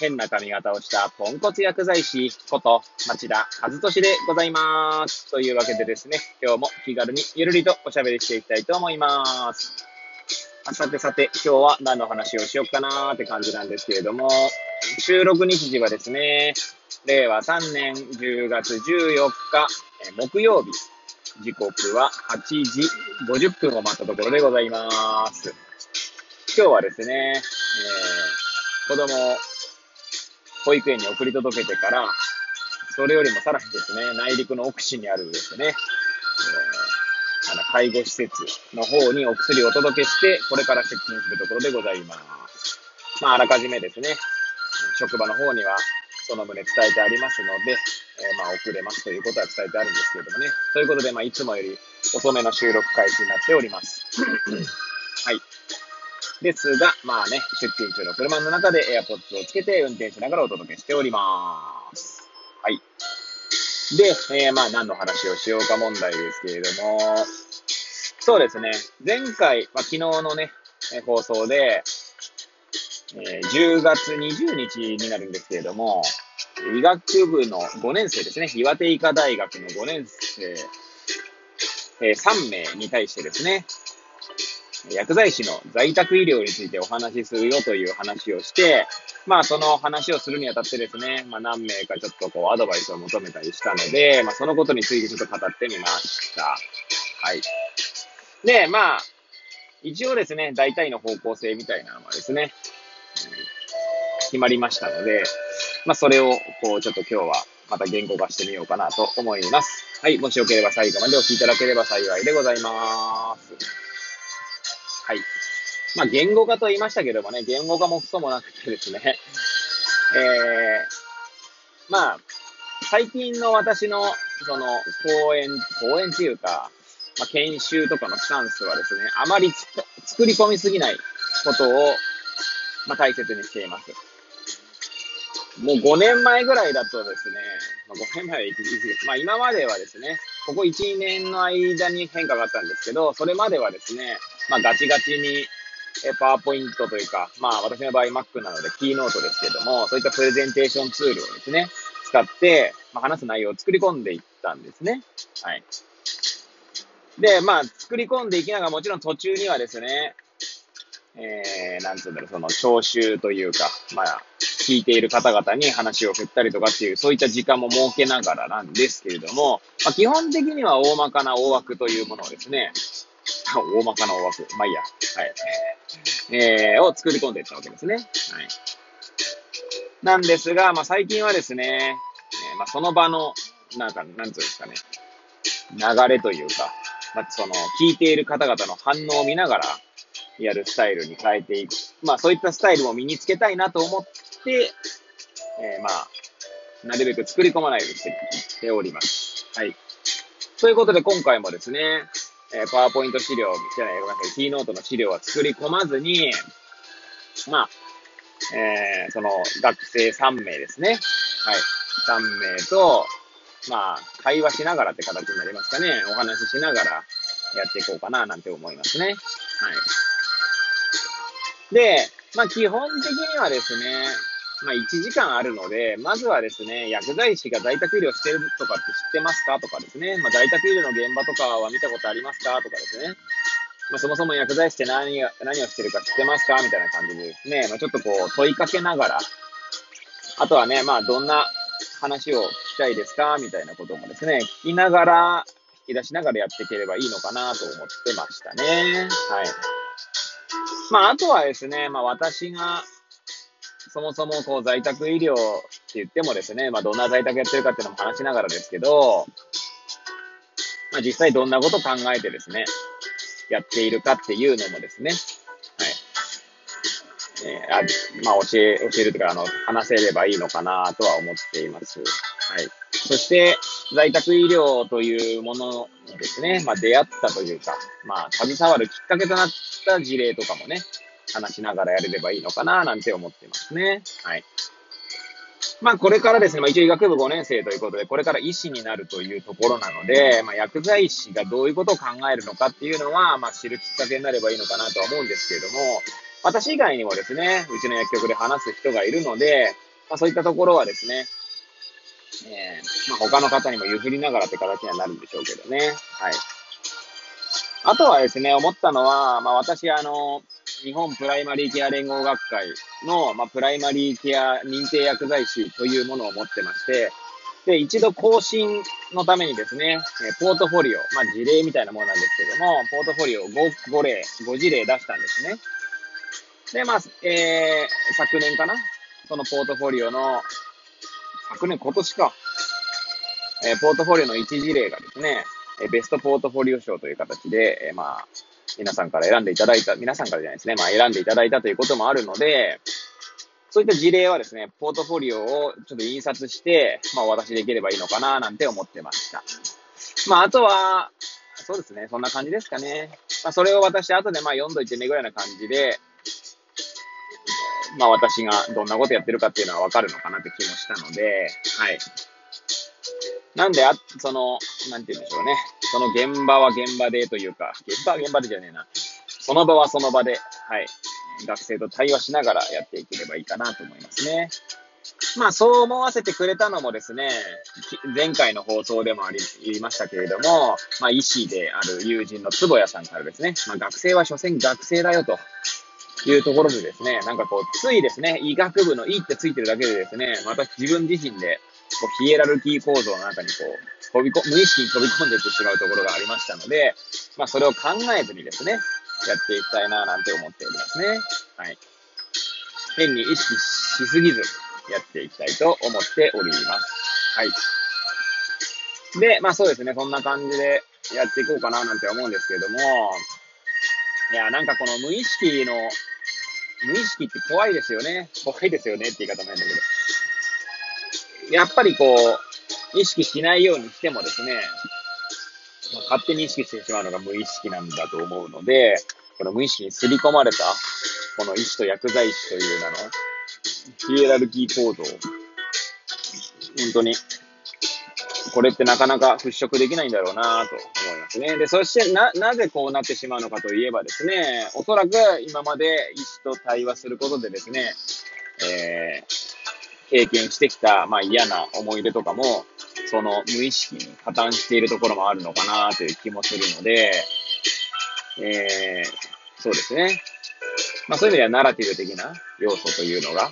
変な髪型をしたポンコツ薬剤師こと町田和俊でございます。というわけでですね、今日も気軽にゆるりとおしゃべりしていきたいと思います。さてさて、今日は何の話をしよっかなーって感じなんですけれども、収録日時はですね、令和3年10月14日、木曜日、時刻は8時50分を待ったところでございます。今日はですね、えー、子供保育園に送り届けてから、それよりもさらにですね、内陸の奥地にあるですね、えー、あの介護施設の方にお薬をお届けして、これから出勤するところでございます。まあ、あらかじめですね、職場の方にはその旨伝えてありますので、えー、まあ、遅れますということは伝えてあるんですけれどもね。ということで、まあ、いつもより遅めの収録開始になっております。はい。ですが、まあね、出勤中の車の中で AirPods をつけて運転しながらお届けしております。はい。で、えー、まあ何の話をしようか問題ですけれども、そうですね、前回、まあ、昨日のね、放送で、えー、10月20日になるんですけれども、医学部の5年生ですね、岩手医科大学の5年生、えー、3名に対してですね、薬剤師の在宅医療についてお話しするよという話をして、まあその話をするにあたってですね、まあ何名かちょっとこうアドバイスを求めたりしたので、まあそのことについてちょっと語ってみました。はい。で、まあ、一応ですね、大体の方向性みたいなのはですね、決まりましたので、まあそれをこうちょっと今日はまた言語化してみようかなと思います。はい。もしよければ最後までお聞きいただければ幸いでございます。はい。まあ、言語化と言いましたけどもね、言語化もクソもなくてですね、えー、まあ、最近の私の、その、講演、講演っていうか、まあ、研修とかのスタンスはですね、あまり作り込みすぎないことを、まあ、大切にしています。もう5年前ぐらいだとですね、まあ、5年前はまあ今まではですね、ここ1、2年の間に変化があったんですけど、それまではですね、まあ、ガチガチに、え、パワーポイントというか、まあ、私の場合 Mac なのでキーノートですけども、そういったプレゼンテーションツールをですね、使って、まあ、話す内容を作り込んでいったんですね。はい。で、まあ、作り込んでいきながら、もちろん途中にはですね、えー、なんつうんだろう、その、聴衆というか、まあ、聞いている方々に話を振ったりとかっていう、そういった時間も設けながらなんですけれども、まあ、基本的には大まかな大枠というものをですね、大まかな大枠。まあいいや。はい。えー、を作り込んでいったわけですね。はい。なんですが、まあ最近はですね、えー、まあその場の、なんか、なんつうんですかね、流れというか、まあその、聞いている方々の反応を見ながら、やるスタイルに変えていく。まあそういったスタイルも身につけたいなと思って、えー、まあ、なるべく作り込まないようにしております。はい。ということで今回もですね、えー、パワーポイント資料、じゃない、ごめんなさい、キーノートの資料は作り込まずに、まあ、えー、その学生3名ですね。はい。3名と、まあ、会話しながらって形になりますかね。お話ししながらやっていこうかな、なんて思いますね。はい。で、まあ、基本的にはですね、まあ、1時間あるので、まずはですね、薬剤師が在宅医療してるとかって知ってますかとかですね、まあ、在宅医療の現場とかは見たことありますかとかですね、まあ、そもそも薬剤師って何が何をしてるか知ってますかみたいな感じでですね、まあ、ちょっとこう問いかけながら、あとはね、まあ、どんな話を聞きたいですかみたいなこともですね、聞きながら、引き出しながらやっていければいいのかなと思ってましたね。はい。まあ、あとはですね、まあ、私がそもそもこう在宅医療って言ってもですね、まあどんな在宅やってるかっていうのも話しながらですけど、まあ実際どんなこと考えてですね、やっているかっていうのもですね、はい。えー、あまあ教え、教えるというか、あの、話せればいいのかなとは思っています。はい。そして、在宅医療というものにですね、まあ、出会ったというか、まあ、携わるきっかけとなった事例とかもね、話しながらやれればいいのかな、なんて思ってますね。はい。まあ、これからですね、まあ、一応医学部5年生ということで、これから医師になるというところなので、まあ、薬剤師がどういうことを考えるのかっていうのは、まあ、知るきっかけになればいいのかなとは思うんですけれども、私以外にもですね、うちの薬局で話す人がいるので、まあ、そういったところはですね、えー、まあ、他の方にも譲りながらって形にはなるんでしょうけどね。はい。あとはですね、思ったのは、まあ、私、あの、日本プライマリーケア連合学会の、まあ、プライマリーケア認定薬剤師というものを持ってまして、で、一度更新のためにですね、ポートフォリオ、まあ、事例みたいなものなんですけども、ポートフォリオ 5, 5例、5事例出したんですね。で、まあ、えー、昨年かなそのポートフォリオの、昨年、今年か、えー、ポートフォリオの1事例がですね、ベストポートフォリオ賞という形で、えー、まあ、皆さんから選んでいただいた、皆さんからじゃないですね、まあ選んでいただいたということもあるので、そういった事例はですね、ポートフォリオをちょっと印刷して、まあお渡しできればいいのかななんて思ってました。まああとは、そうですね、そんな感じですかね。まあそれを渡して後でまあ読んどいてねぐらいな感じで、まあ私がどんなことやってるかっていうのはわかるのかなって気もしたので、はい。なんで、あ、その、なんて言うんでしょうね。その現場は現場でというか、現場は現場でじゃねえな。その場はその場で、はい。学生と対話しながらやっていければいいかなと思いますね。まあ、そう思わせてくれたのもですね、前回の放送でもあり、言いましたけれども、まあ、医師である友人の坪谷さんからですね、まあ、学生は所詮学生だよというところでですね、なんかこう、ついですね、医学部の医ってついてるだけでですね、また自分自身で、こう、ヒエラルキー構造の中にこう、飛びこ、無意識に飛び込んでいってしまうところがありましたので、まあ、それを考えずにですね、やっていきたいな、なんて思っておりますね。はい。変に意識しすぎず、やっていきたいと思っております。はい。で、まあそうですね、こんな感じでやっていこうかななんて思うんですけれども、いや、なんかこの無意識の、無意識って怖いですよね。怖いですよねって言い方も変だけど。やっぱりこう、意識しないようにしてもですね、まあ、勝手に意識してしまうのが無意識なんだと思うので、この無意識に刷り込まれた、この医師と薬剤師という名の、ヒエラルキー構造、本当に、これってなかなか払拭できないんだろうなと思いますね。で、そしてな、なぜこうなってしまうのかといえばですね、おそらく今まで医師と対話することでですね、えー、経験してきた、まあ嫌な思い出とかも、その無意識に加担しているところもあるのかなという気もするので、えー、そうですね。まあそういう意味ではナラティブ的な要素というのが、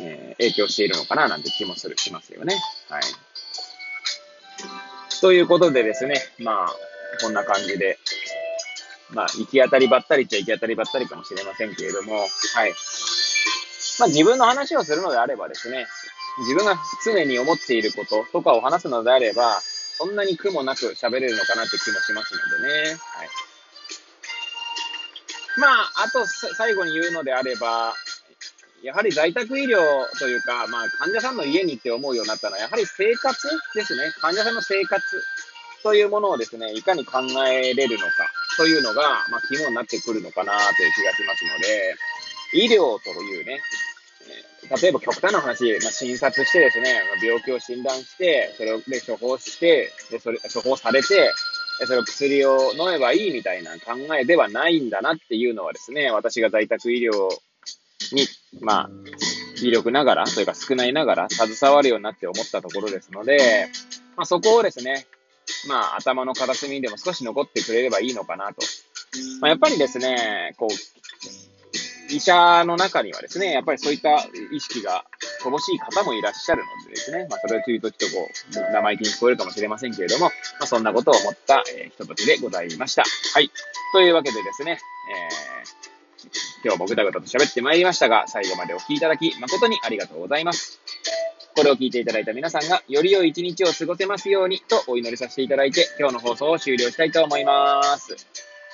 えー、影響しているのかななんて気もする、しますよね。はい。ということでですね、まあ、こんな感じで、まあ、行き当たりばったりっちゃ行き当たりばったりかもしれませんけれども、はい。まあ、自分の話をするのであればですね、自分が常に思っていることとかを話すのであれば、そんなに苦もなく喋れるのかなって気もしますのでね。はい。まあ、あと最後に言うのであれば、やはり在宅医療というか、まあ、患者さんの家にって思うようになったのは、やはり生活ですね。患者さんの生活というものをですね、いかに考えれるのかというのが、まあ、肝になってくるのかなという気がしますので、医療というね、例えば極端な話、まあ、診察してですね、ま病気を診断して、それをで処方して、でそれ処方されて、それを薬を飲めばいいみたいな考えではないんだなっていうのはですね、私が在宅医療に、まあ、微力ながら、というか少ないながら、携わるようになって思ったところですので、まあ、そこをですね、まあ、頭の片隅にでも少し残ってくれればいいのかなと。まあ、やっぱりですね、こう、医者の中にはですね、やっぱりそういった意識が乏しい方もいらっしゃるのでですね、まあ、それを言うとちょっとこう、生意気に聞こえるかもしれませんけれども、まあ、そんなことを思った、えー、ひとときでございました。はい。というわけでですね、えー、今日もぐだぐだと喋ってまいりましたが、最後までお聴きいただき、誠にありがとうございます。これを聞いていただいた皆さんが、より良い一日を過ごせますようにとお祈りさせていただいて、今日の放送を終了したいと思います。